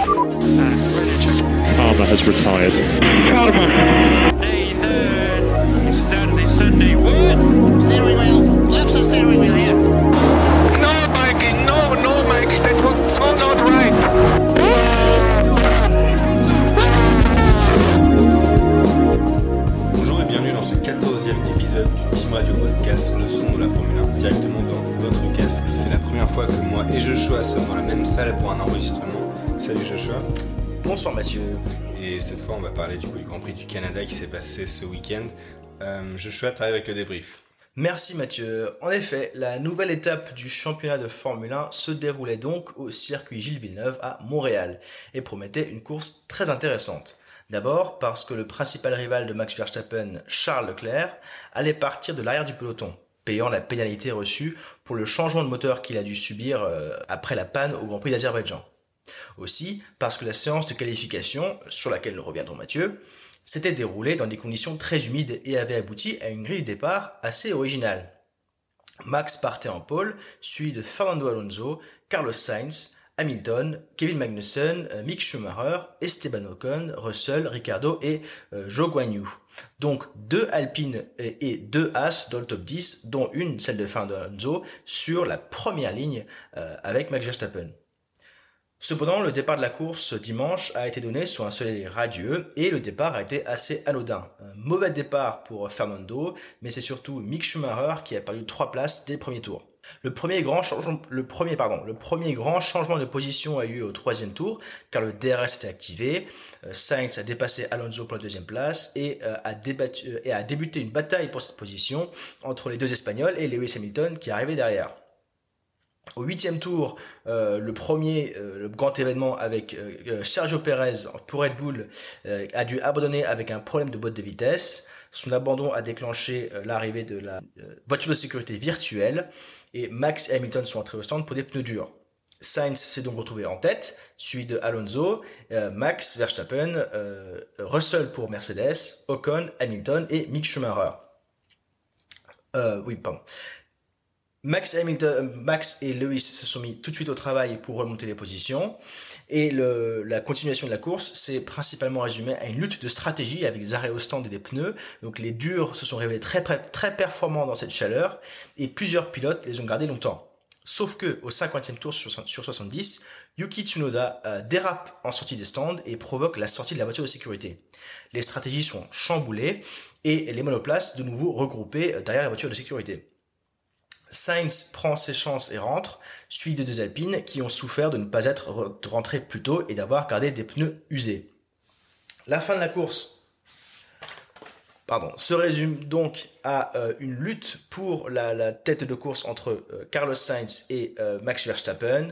Palmer has retired. Nathan, Stanley Sunday, what? Steering wheel. Left the steering wheel here. No, Mikey, no, no, Mikey, that was so not right. Bonjour et bienvenue dans ce 14e épisode du Team Radio Podcast, le son de la Formule 1, directement dans votre casque. C'est la première fois que moi et Joshua sommes dans la même salle pour un enregistrement. Salut Joshua. Bonsoir Mathieu. Et cette fois, on va parler du coup du Grand Prix du Canada qui s'est passé ce week-end. Euh, Joshua, t'arrives avec le débrief. Merci Mathieu. En effet, la nouvelle étape du championnat de Formule 1 se déroulait donc au circuit Gilles Villeneuve à Montréal et promettait une course très intéressante. D'abord parce que le principal rival de Max Verstappen, Charles Leclerc, allait partir de l'arrière du peloton, payant la pénalité reçue pour le changement de moteur qu'il a dû subir euh, après la panne au Grand Prix d'Azerbaïdjan. Aussi parce que la séance de qualification, sur laquelle nous reviendrons Mathieu, s'était déroulée dans des conditions très humides et avait abouti à une grille de départ assez originale. Max partait en pole, suivi de Fernando Alonso, Carlos Sainz, Hamilton, Kevin Magnussen, euh, Mick Schumacher, Esteban Ocon, Russell, Ricardo et euh, Zhou Guanyu. Donc deux Alpines et, et deux As dans le top 10, dont une, celle de Fernando Alonso, sur la première ligne euh, avec Max Verstappen. Cependant, le départ de la course dimanche a été donné sur un soleil radieux et le départ a été assez anodin. Un mauvais départ pour Fernando, mais c'est surtout Mick Schumacher qui a perdu trois places dès le premier tour. Le premier grand changement, le premier, pardon, le premier grand changement de position a eu au troisième tour, car le DRS était activé. Euh, Sainz a dépassé Alonso pour la deuxième place et, euh, a débattu, euh, et a débuté une bataille pour cette position entre les deux Espagnols et Lewis Hamilton qui arrivait derrière. Au huitième tour, euh, le premier, euh, le grand événement avec euh, Sergio Perez pour Red Bull a dû abandonner avec un problème de boîte de vitesse. Son abandon a déclenché l'arrivée de la voiture de sécurité virtuelle et Max et Hamilton sont entrés au stand pour des pneus durs. Sainz s'est donc retrouvé en tête, suivi de Alonso, Max Verstappen, Russell pour Mercedes, Ocon, Hamilton et Mick Schumacher. Oui, pardon. Max, Hamilton, Max et Lewis se sont mis tout de suite au travail pour remonter les positions. Et le, la continuation de la course s'est principalement résumée à une lutte de stratégie avec des arrêts au stand et des pneus. Donc les durs se sont révélés très, très performants dans cette chaleur et plusieurs pilotes les ont gardés longtemps. Sauf que au 50e tour sur, sur 70, Yuki Tsunoda euh, dérape en sortie des stands et provoque la sortie de la voiture de sécurité. Les stratégies sont chamboulées et les monoplaces de nouveau regroupées euh, derrière la voiture de sécurité. Sainz prend ses chances et rentre, suivi de deux Alpines qui ont souffert de ne pas être rentrés plus tôt et d'avoir gardé des pneus usés. La fin de la course pardon, se résume donc à euh, une lutte pour la, tête de course entre euh, Carlos Sainz et euh, Max Verstappen.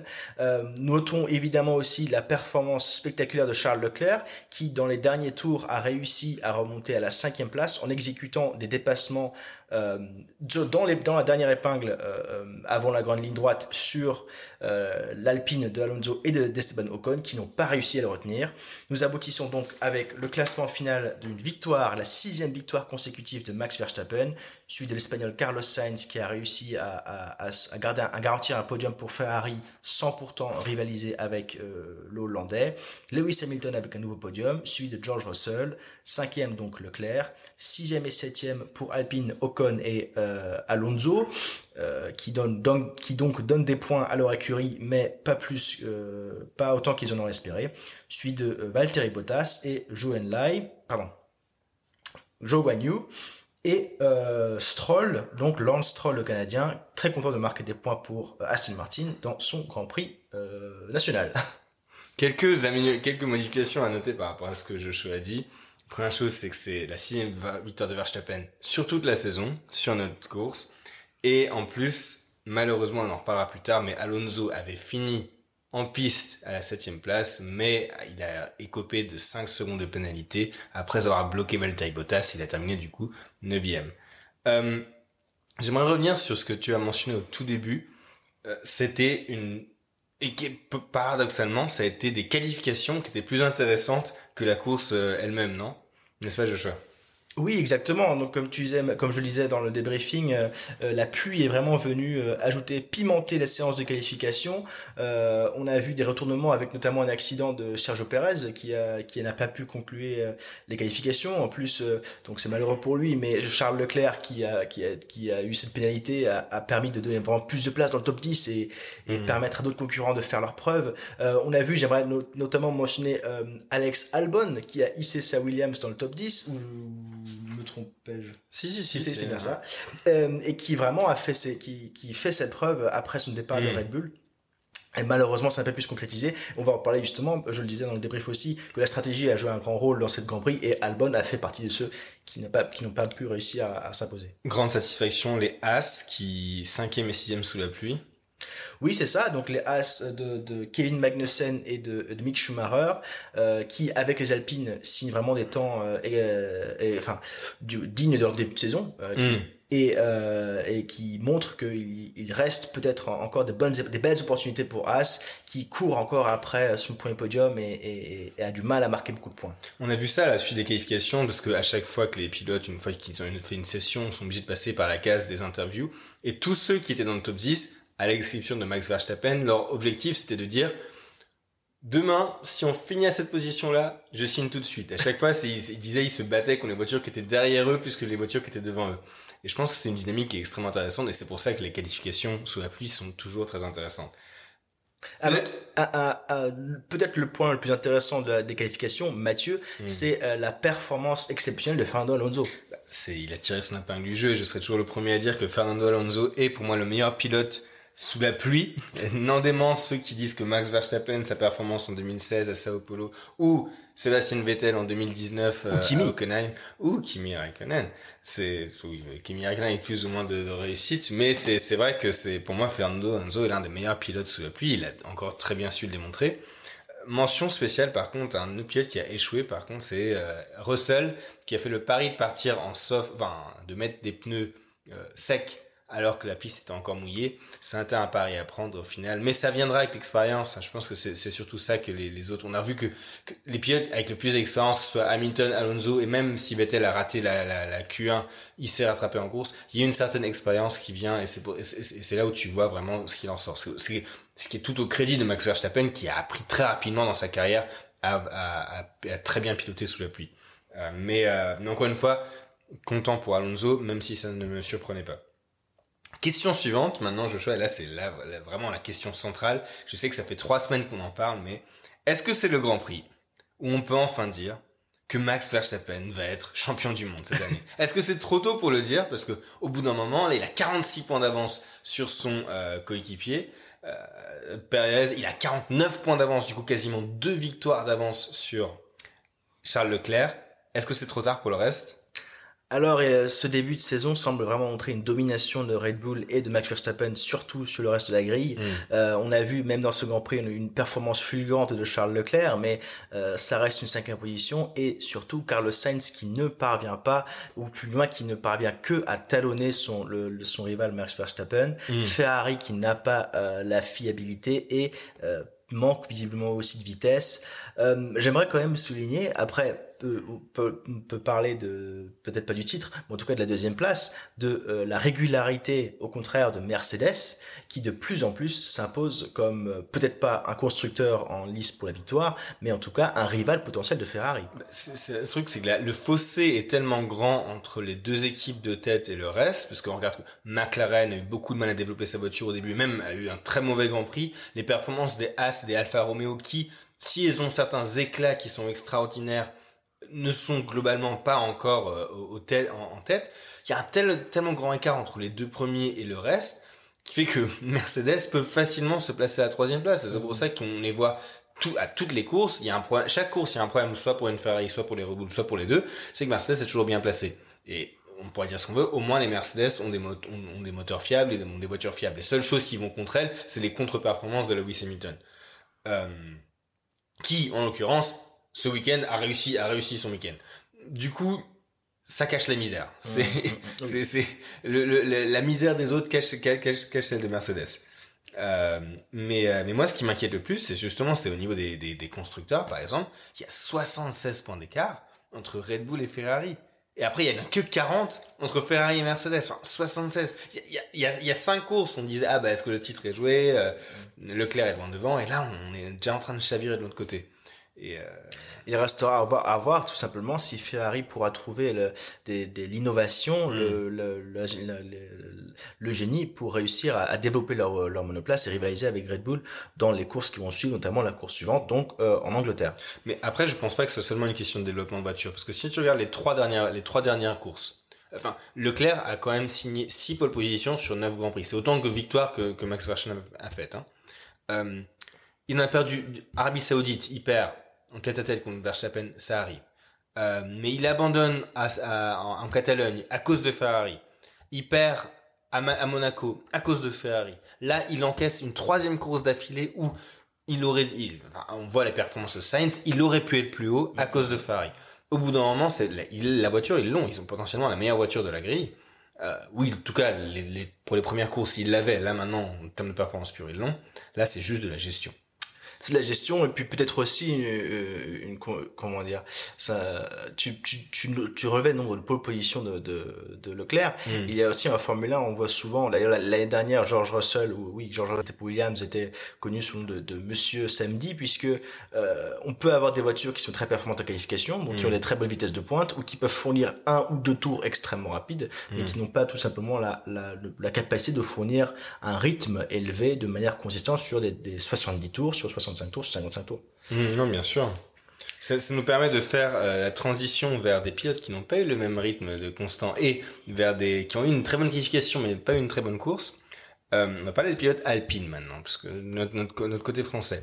notons évidemment aussi la performance spectaculaire de Charles Leclerc qui dans les derniers tours a réussi à remonter à la cinquième place en exécutant des dépassements euh, dans, la dernière épingle euh, avant la grande ligne droite sur euh, l'Alpine de Alonso et d'Esteban de, Ocon qui n'ont pas réussi à le retenir. Nous aboutissons donc avec le classement final d'une victoire, la sixième victoire consécutive de Max Verstappen, suivi de l'Espagnol Carlos Sainz qui a réussi à, garantir un podium pour Ferrari sans pourtant rivaliser avec le Hollandais. Lewis Hamilton avec un nouveau podium, suivi de George Russell, cinquième donc Leclerc, sixième et septième pour Alpine Ocon et euh, Alonso, euh, qui, donne, donne, donc donnent des points à leur écurie, mais euh, pas autant qu'ils en ont espéré, suivi de euh, Valtteri Bottas et Joe Lai, pardon, Joe et euh, Stroll, donc Lance Stroll le Canadien, très content de marquer des points pour Aston Martin dans son Grand Prix national. Quelques, quelques modifications à noter par rapport à ce que Joshua a dit. Première chose, c'est que c'est la sixième victoire de Verstappen sur toute la saison, sur notre course. Et en plus, malheureusement, on en reparlera plus tard, mais Alonso avait fini en piste à la septième place, mais il a écopé de 5 secondes de pénalité. Après avoir bloqué Valtteri Bottas, il a terminé du coup neuvième. Euh, J'aimerais revenir sur ce que tu as mentionné au tout début. Euh, C'était une... Et qui, paradoxalement, ça a été des qualifications qui étaient plus intéressantes que la course elle-même, non? N'est-ce pas, Joshua? Oui, exactement. Donc, comme tu disais, comme je le disais dans le débriefing, euh, euh, la pluie est vraiment venue euh, ajouter, pimenter la séance de qualification. Euh, on a vu des retournements avec notamment un accident de Sergio Perez qui a, qui n'a pas pu conclure euh, les qualifications. En plus, euh, donc c'est malheureux pour lui, mais Charles Leclerc qui a, qui a, qui a eu cette pénalité a, a permis de donner vraiment plus de place dans le top 10 et, et permettre à d'autres concurrents de faire leurs preuves. Euh, on a vu, j'aimerais no- notamment mentionner euh, Alex Albon qui a hissé sa Williams dans le top 10 ou me trompais-je? Si, si, si, c'est bien ça. Euh, et qui vraiment a fait ses, qui, qui fait cette preuve après son départ de Mm. Red Bull. Et malheureusement, ça n'a pas pu se concrétiser. On va en parler justement, je le disais dans le débrief aussi, que la stratégie a joué un grand rôle dans cette Grand Prix et Albon a fait partie de ceux qui n'ont pas, qui n'ont pas pu réussir à, à s'imposer. Grande satisfaction, les As qui 5e et 6e sous la pluie. Oui, c'est ça. Donc les As de, de Kevin Magnussen et de, de Mick Schumacher, euh, qui avec les Alpines signent vraiment des temps, euh, et, euh, et, enfin, du, dignes de leur début de saison, euh, qui- Mm. et, et qui montrent qu'il il reste peut-être en- encore des bonnes, des belles opportunités pour As, qui court encore après son point podium et, et, et a du mal à marquer beaucoup de points. On a vu ça à la suite des qualifications parce que à chaque fois que les pilotes, une fois qu'ils ont fait une session, sont obligés de passer par la case des interviews. Et tous ceux qui étaient dans le top 10, à l'exception de Max Verstappen, leur objectif c'était de dire demain, si on finit à cette position-là, je signe tout de suite. À chaque fois, ils, ils disaient ils se battaient contre les voitures qui étaient derrière eux plus que les voitures qui étaient devant eux. Et je pense que c'est une dynamique qui est extrêmement intéressante et c'est pour ça que les qualifications sous la pluie sont toujours très intéressantes. Ah, Mais- ah, ah, Peut-être le point le plus intéressant de la, des qualifications, Mathieu, c'est euh, la performance exceptionnelle de Fernando Alonso. c'est il a tiré son épingle du jeu et je serai toujours le premier à dire que Fernando Alonso est pour moi le meilleur pilote sous la pluie. N'en dément ceux qui disent que Max Verstappen, sa performance en 2016 à Sao Paulo, ou Sébastien Vettel en 2019 Ou Kimi. à Hockenheim, ou Kimi Raikkonen. C'est, oui, Kimi Raikkonen avec plus ou moins de, de réussite, mais c'est, c'est vrai que c'est, pour moi, Fernando Alonso est l'un des meilleurs pilotes sous la pluie. Il a encore très bien su le démontrer. Mention spéciale par contre, un autre pilote qui a échoué par contre, c'est euh, Russell qui a fait le pari de partir en soft, enfin de mettre des pneus euh, secs alors que la piste était encore mouillée. C'était un pari à prendre au final, mais ça viendra avec l'expérience. Je pense que c'est surtout ça que les, autres. On a vu que, les pilotes avec le plus d'expérience, que ce soit Hamilton, Alonso et même si Vettel a raté la, la, la Q1, il s'est rattrapé en course. Il y a une certaine expérience qui vient et c'est là où tu vois vraiment ce qu'il en sort. Ce qui est tout au crédit de Max Verstappen qui a appris très rapidement dans sa carrière à très bien piloter sous la pluie. Euh, mais, euh, mais encore une fois, content pour Alonso, même si ça ne me surprenait pas. Question suivante, maintenant Joshua, et là c'est là, vraiment la question centrale. Je sais que ça fait trois semaines qu'on en parle, mais est-ce que c'est le Grand Prix où on peut enfin dire que Max Verstappen va être champion du monde cette année? Est-ce que c'est trop tôt pour le dire? Parce que au bout d'un moment, il a 46 points d'avance sur son euh, coéquipier. Euh, Perez, il a 49 points d'avance, du coup quasiment deux victoires d'avance sur Charles Leclerc. Est-ce que c'est trop tard pour le reste? Alors, euh, ce début de saison semble vraiment montrer une domination de Red Bull et de Max Verstappen, surtout sur le reste de la grille. Mm. Euh, on a vu, même dans ce Grand Prix, une, une performance fulgurante de Charles Leclerc, mais euh, ça reste une cinquième position, et surtout Carlos Sainz qui ne parvient pas, ou plus loin, qui ne parvient que à talonner son, le, le- son rival Max Verstappen. Mm. Ferrari qui n'a pas euh, la fiabilité et euh, manque visiblement aussi de vitesse. Euh, J'aimerais quand même souligner, après, peut, peut parler de, peut-être pas du titre, mais en tout cas de la deuxième place, de euh, la régularité, au contraire, de Mercedes, qui de plus en plus s'impose comme euh, peut-être pas un constructeur en lice pour la victoire, mais en tout cas un rival potentiel de Ferrari. C'est- c'est- le truc, c'est que le fossé est tellement grand entre les deux équipes de tête et le reste, parce qu'on regarde que McLaren a eu beaucoup de mal à développer sa voiture au début, même a eu un très mauvais Grand Prix. Les performances des As et des Alfa Romeo, qui, si elles ont certains éclats qui sont extraordinaires, ne sont globalement pas encore euh, au, tel- en, en tête. Il y a un tel, tellement grand écart entre les deux premiers et le reste, qui fait que Mercedes peut facilement se placer à la troisième place. C'est pour ça qu'on les voit tout, à toutes les courses, il y a un problème, chaque course, il y a un problème, soit pour une Ferrari, soit pour les Red Bull, soit pour les deux, c'est que Mercedes est toujours bien placé. Et on pourrait dire ce qu'on veut, au moins les Mercedes ont des, mot- ont, ont des moteurs fiables et ont des voitures fiables. Les seules choses qui vont contre elles, c'est les contre-performances de Lewis Hamilton. Euh, qui, en l'occurrence, ce week-end a réussi, a réussi son week-end. Du coup, ça cache la misère. C'est, c'est, c'est, le, le- le- la misère des autres cache, cache, cache, cache celle de Mercedes. Euh, mais, euh, mais moi, ce qui m'inquiète le plus, c'est justement, c'est au niveau des, des, des constructeurs, par exemple, il y a 76 points d'écart entre Red Bull et Ferrari. Et après, il y en a que 40 entre Ferrari et Mercedes. Enfin, 76. Il y a, il y a, il y a 5 courses. On disait, ah bah, est-ce que le titre est joué? Euh, Leclerc est loin devant. Et là, on est déjà en train de chavirer de l'autre côté. Et, euh, Il restera à voir, à voir, tout simplement si Ferrari pourra trouver l'innovation, le, le, le, génie pour réussir à, à développer leur, leur monoplace et rivaliser avec Red Bull dans les courses qui vont suivre, notamment la course suivante, donc euh, en Angleterre. Mais après, je pense pas que ce soit seulement une question de développement de voiture. Parce que si tu regardes les trois dernières, les trois dernières courses, enfin, Leclerc a quand même signé 6 pole positions sur 9 Grands Prix. C'est autant que victoire que, que Max Verstappen a, a fait, hein. Euh, il en a perdu, Arabie Saoudite, il perd en tête à tête contre Verstappen, ça arrive. Euh, mais il abandonne à, à- en, en Catalogne à cause de Ferrari. Il perd à, Monaco à cause de Ferrari. Là, il encaisse une troisième course d'affilée où il aurait, il- enfin, on voit les performances de Sainz, il aurait pu être plus haut à cause de Ferrari. Au bout d'un moment, c'est la, voiture, ils l'ont, ils ont potentiellement la meilleure voiture de la grille. Euh, oui, en tout cas, les, les- pour les premières courses, ils l'avaient. Là, maintenant, en termes de performance pure, ils l'ont. Là, c'est juste de la gestion. C'est de la gestion et puis peut-être aussi euh, une, co- comment dire ça tu tu tu, tu relevais le nombre de pole position de, de, de Leclerc. Il y a aussi en Formule 1 on voit souvent d'ailleurs l'année dernière George Russell ou oui George Russell pour Williams était connu sous le nom de, de Monsieur Samedi puisque euh, on peut avoir des voitures qui sont très performantes en qualification donc qui ont des très bonnes vitesses de pointe ou qui peuvent fournir un ou deux tours extrêmement rapides mais qui n'ont pas tout simplement la, la, la capacité de fournir un rythme élevé de manière consistante sur des, des 70 tours sur 65 tours sur 55 tours Mmh, non, bien sûr. Ça, nous permet de faire euh, la transition vers des pilotes qui n'ont pas eu le même rythme de constant et vers des qui ont eu une très bonne qualification mais pas une très bonne course. Euh, on va parler des pilotes alpines maintenant, parce que notre, notre côté français.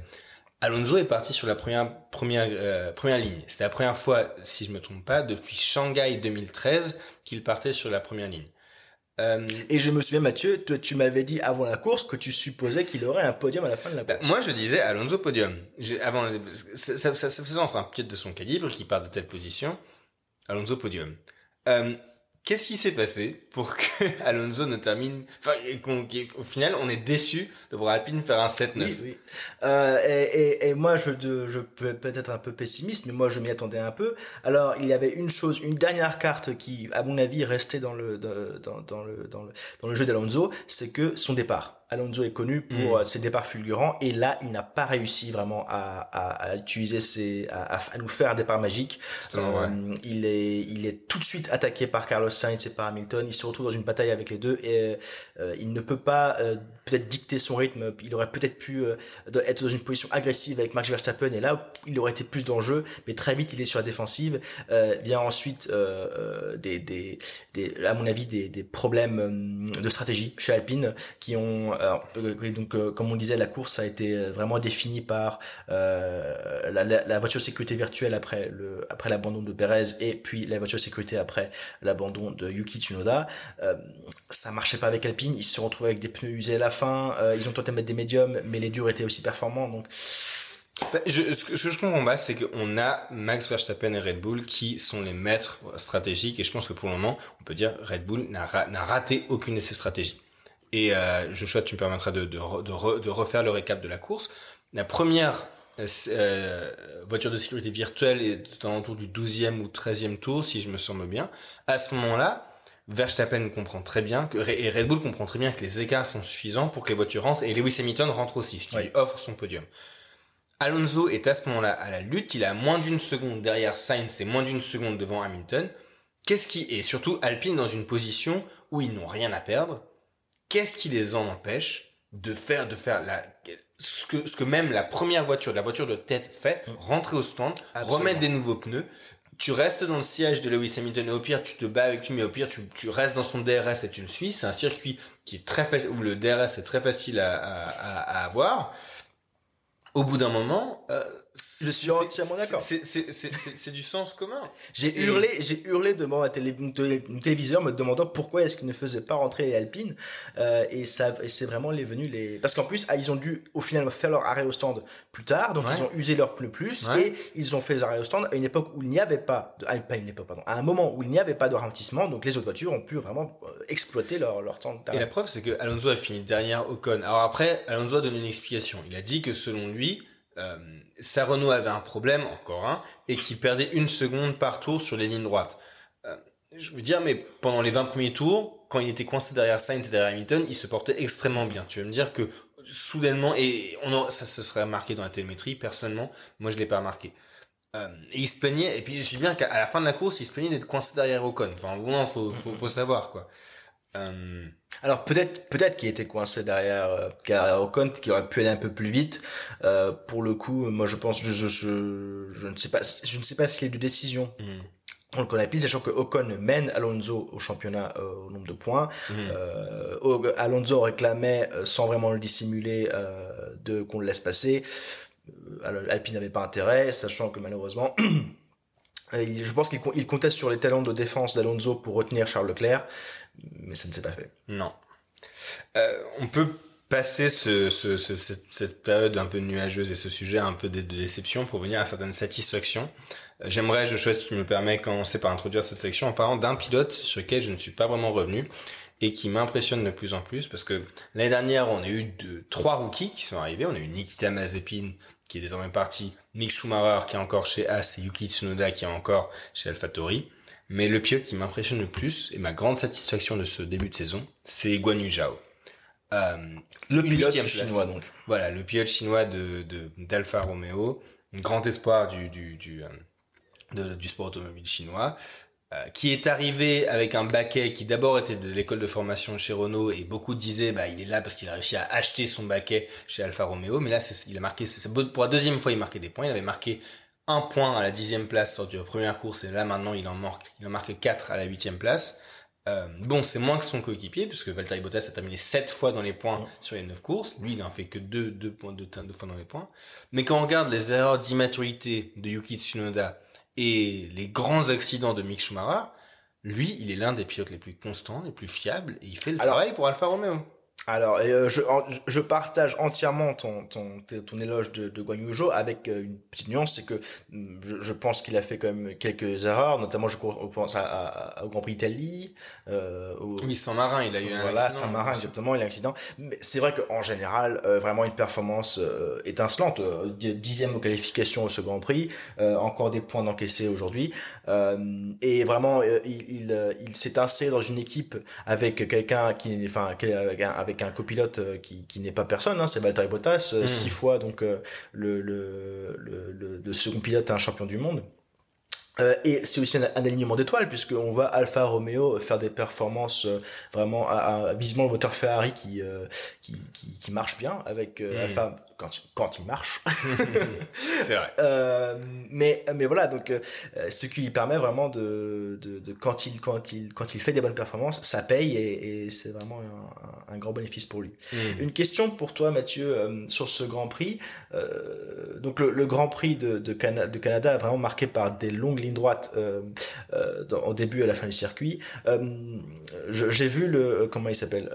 Alonso est parti sur la première première euh, première ligne. C'était la première fois, si je me trompe pas, depuis Shanghai 2013 qu'il partait sur la première ligne. Euh, Et je me souviens, Mathieu, tu m'avais dit avant la course que tu supposais qu'il aurait un podium à la fin de la Bah, course. moi, je disais Alonso podium. Avant, ça, ça, ça, un pilote de son calibre qui part de telle position. Alonso podium. Euh, Qu'est-ce qui s'est passé pour que Alonso ne termine, enfin, qu'au final, on est déçu de voir Alpine faire un 7-9. Oui, oui. Euh, et, et, et moi, je, je peux peut-être un peu pessimiste, mais moi, je m'y attendais un peu. Alors, il y avait une chose, une dernière carte qui, à mon avis, restait dans le dans le dans le dans le jeu d'Alonso, c'est que son départ. Alonso est connu pour Mm. euh, ses départs fulgurants, et là, il n'a pas réussi vraiment à, à, à utiliser ses, à, nous faire un départ magique. Euh, il est, il est tout de suite attaqué par Carlos Sainz et par Hamilton. Il se retrouve dans une bataille avec les deux et euh, il ne peut pas euh, peut-être dicter son rythme. Il aurait peut-être pu euh, être dans une position agressive avec Max Verstappen et là il aurait été plus dans le jeu. Mais très vite il est sur la défensive. Euh, vient ensuite euh, euh, à mon avis des, problèmes de stratégie chez Alpine qui ont donc comme on disait la course a été vraiment définie par la, la, la voiture sécurité virtuelle après le après l'abandon de Perez et puis la voiture sécurité après l'abandon de Yuki Tsunoda ça marchait pas avec Alpine ils se sont retrouvés avec des pneus usés à la fin euh, ils ont tenté de mettre des médiums mais les durs étaient aussi performants donc Bah, ce, que, je comprends pas, c'est qu'on a Max Verstappen et Red Bull qui sont les maîtres stratégiques et je pense que pour le moment, on peut dire Red Bull n'a ra- n'a raté aucune de ses stratégies. Et euh, Joshua, tu me permettras de, de, re- de, re- de refaire le récap de la course. La première euh, euh, voiture de sécurité virtuelle est autour du 12e ou 13e tour, si je me semble bien. À ce moment-là, Verstappen comprend très bien que, et Red Bull comprend très bien que les écarts sont suffisants pour que les voitures rentrent et Lewis Hamilton rentre aussi, ce qui Oui. lui offre son podium. Alonso est à ce moment-là à la lutte, il à moins d'une seconde derrière Sainz et moins d'une seconde devant Hamilton. Qu'est-ce qui est surtout Alpine dans une position où ils n'ont rien à perdre? Qu'est-ce qui les en empêche de faire de faire la ce que ce que même la première voiture, la voiture de tête fait, rentrer au stand, Absolument. remettre des nouveaux pneus. Tu restes dans le siège de Lewis Hamilton et au pire tu te bats avec lui, mais au pire tu, tu restes dans son DRS et tu le suis. C'est un circuit qui est très facile où le DRS est très facile à, à, à, avoir. Au bout d'un moment, euh, Je suis entièrement d'accord. C'est c'est c'est c'est du sens commun. J'ai Et- hurlé, j'ai hurlé devant un, télé, téléviseur me demandant pourquoi est-ce qu'ils ne faisaient pas rentrer les Alpines euh, et ça et c'est vraiment les venus les parce qu'en plus ah, ils ont dû au final faire leur arrêt au stand plus tard donc Ouais. ils ont usé leur pneu plus Ouais. et ils ont fait les arrêts au stand à une époque où il n'y avait pas de, ah, pas une époque pardon à un moment où il n'y avait pas de ralentissement donc les autres voitures ont pu vraiment euh, exploiter leur leur temps Et la preuve, c'est que Alonso a fini derrière Ocon. Alors après, Alonso a donné une explication. Il a dit que selon lui, euh, sa Renault avait un problème, encore un, et qu'il perdait une seconde par tour sur les lignes droites. Euh, je veux dire, mais pendant les 20 premiers tours, quand il était coincé derrière Sainz et derrière Hamilton, il se portait extrêmement bien. Tu veux me dire que soudainement, et on ça se serait remarqué dans la télémétrie, personnellement, moi je l'ai pas remarqué. Euh, et il se plaignait, et puis je sais bien qu'à la fin de la course, il se plaignait d'être coincé derrière Ocon. Enfin, bon, faut, faut, faut savoir, quoi. Euh, Alors peut-être peut-être qu'il était coincé derrière euh, derrière Ocon, qui aurait pu aller un peu plus vite. Euh, pour le coup, moi je pense, je, je, je, ne sais pas, je ne sais pas s'il y a eu de décision. hmm, On le connaît sachant que Ocon mène Alonso au championnat euh, au nombre de points. hmm. Euh, Alonso réclamait, euh, sans vraiment le dissimuler, euh, de qu'on le laisse passer. Alpine n'avait pas intérêt, sachant que malheureusement, je pense qu'il com- il comptait sur les talents de défense d'Alonso pour retenir Charles Leclerc, mais ça ne s'est pas fait. Non. Euh, on peut passer ce, ce, ce- cette, période un peu nuageuse et ce sujet un peu de, déception pour venir à certaines satisfactions. Euh, J'aimerais, je souhaite, si tu me permets, commencer par introduire cette section en parlant d'un pilote sur lequel je ne suis pas vraiment revenu et qui m'impressionne de plus en plus parce que l'année dernière, on a eu trois rookies qui sont arrivés. On a eu Nikita Mazepin qui est désormais parti, Mick Schumacher qui est encore chez As et Yuki Tsunoda qui est encore chez AlphaTauri. Mais le pilote qui m'impressionne le plus et ma grande satisfaction de ce début de saison, c'est Guan Yu Zhao. Euh, Le pilote chinois donc. Voilà, le pilote chinois de de- d'Alfa Romeo, un grand espoir du du du, euh, de- du sport automobile chinois, qui est arrivé avec un baquet qui d'abord était de l'école de formation chez Renault et beaucoup disaient bah il est là parce qu'il a réussi à acheter son baquet chez Alfa Romeo, mais là il a marqué pour la deuxième fois il marquait des points, il avait marqué un point à la dixième place lors de la première course et là maintenant il en marque il en marque quatre à la huitième place. Euh, bon, c'est moins que son coéquipier, puisque Valtteri Bottas a terminé 7 fois dans les points sur les 9 courses. Lui, il en fait que 2 deux, points, deux, deux fois dans les points. Mais quand on regarde les erreurs d'immaturité de Yuki Tsunoda et les grands accidents de Mick Schumacher, lui, il est l'un des pilotes les plus constants, les plus fiables, et il fait le Alors- travail pour Alfa Romeo. Alors, euh, je, je partage entièrement ton, ton, ton éloge de, de Guan Yu Zhou avec euh, une petite nuance, c'est que hum, je, je pense qu'il a fait quand même quelques erreurs, notamment je pense à, à- au Grand Prix Italie, euh, au, Oui, sans marin, il a eu un voilà, accident. Saint-Marin, exactement, il a un accident. Mais c'est vrai qu'en général, euh, vraiment une performance euh, étincelante. euh, di- dixième aux qualifications au ce Grand Prix, euh, encore des points d'encaissés aujourd'hui. Euh, et vraiment, il, il, il s'est inséré dans une équipe avec quelqu'un qui, n'est- enfin, avec avec un copilote euh, qui, qui n'est pas personne, hein, c'est Valtteri Bottas, euh, Mm. six fois donc euh, le, le, le, le, le second pilote un champion du monde. Euh, et c'est aussi un, un alignement d'étoiles puisqu'on voit Alfa Romeo faire des performances euh, vraiment à, à, visiblement le moteur Ferrari qui, euh, qui, qui, qui marche bien avec euh, Mm. Alfa quand, quand il marche. C'est vrai. Euh, mais mais voilà donc euh, ce qui lui permet vraiment de, de, de quand il quand il quand il fait des bonnes performances ça paye et, et c'est vraiment un, un, un grand bénéfice pour lui. Mm. Une question pour toi, Mathieu, euh, sur ce Grand Prix. Donc le, le Grand Prix de, de, Cana- de Canada est vraiment marqué par des longues lignes droites dans- au début et à la fin du circuit. J'ai vu le comment il s'appelle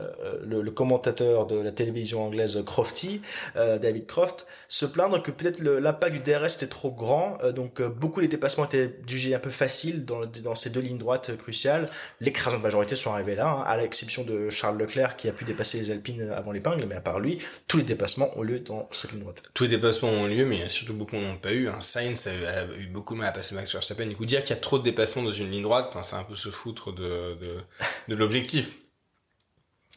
le, le commentateur de la télévision anglaise Crofty, euh, David Croft, se plaindre que peut-être l'impact du DRS était trop grand, euh, donc euh, beaucoup des dépassements étaient jugés un peu faciles dans, ces deux lignes droites euh, cruciales. L'écrasante majorité sont arrivés là, hein, à l'exception de Charles Leclerc qui a pu dépasser les Alpines avant l'épingle, mais à part lui, tous les dépassements ont lieu dans cette ligne droite. Tous les dépassements ont lieu, mais surtout beaucoup n'ont pas eu. Hein. Sainz a, eu- beaucoup mal à passer Max Verstappen. Du coup, dire qu'il y a trop de dépassements dans une ligne droite, c'est un peu se foutre de l'objectif.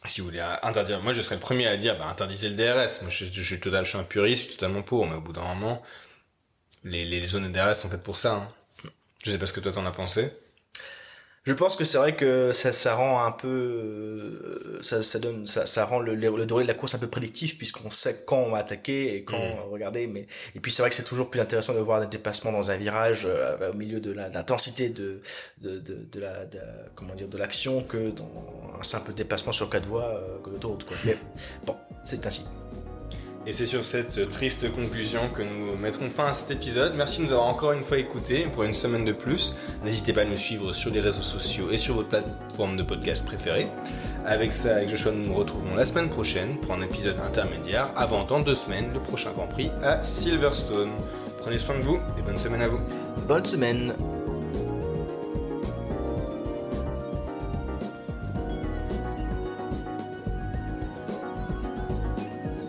Si vous voulez interdire, moi je serais le premier à dire, bah, interdisez le DRS. Moi, je, suis un puriste, je suis totalement pour, mais au bout d'un moment, les, les zones DRS sont faites pour ça. Hein. Je sais pas ce que toi t'en as pensé. Je pense que c'est vrai que ça, ça rend un peu, euh, ça, ça donne, ça, ça rend le, le, le déroulé de la course un peu prédictif puisqu'on sait quand on va attaquer et quand Mm. regarder. Mais et puis c'est vrai que c'est toujours plus intéressant de voir des dépassements dans un virage euh, au milieu de l'intensité de, de, de, de la, de, comment dire, de l'action que dans un simple dépassement sur quatre voies euh, que l'autoroute. Quoi. Mais bon, c'est ainsi. Et c'est sur cette triste conclusion que nous mettrons fin à cet épisode. Merci de nous avoir encore une fois écoutés pour une semaine de plus. N'hésitez pas à nous suivre sur les réseaux sociaux et sur votre plateforme de podcast préférée. Avec ça, avec Joshua, nous nous retrouvons la semaine prochaine pour un épisode intermédiaire avant dans deux semaines le prochain Grand Prix à Silverstone. Prenez soin de vous et bonne semaine à vous. Bonne semaine.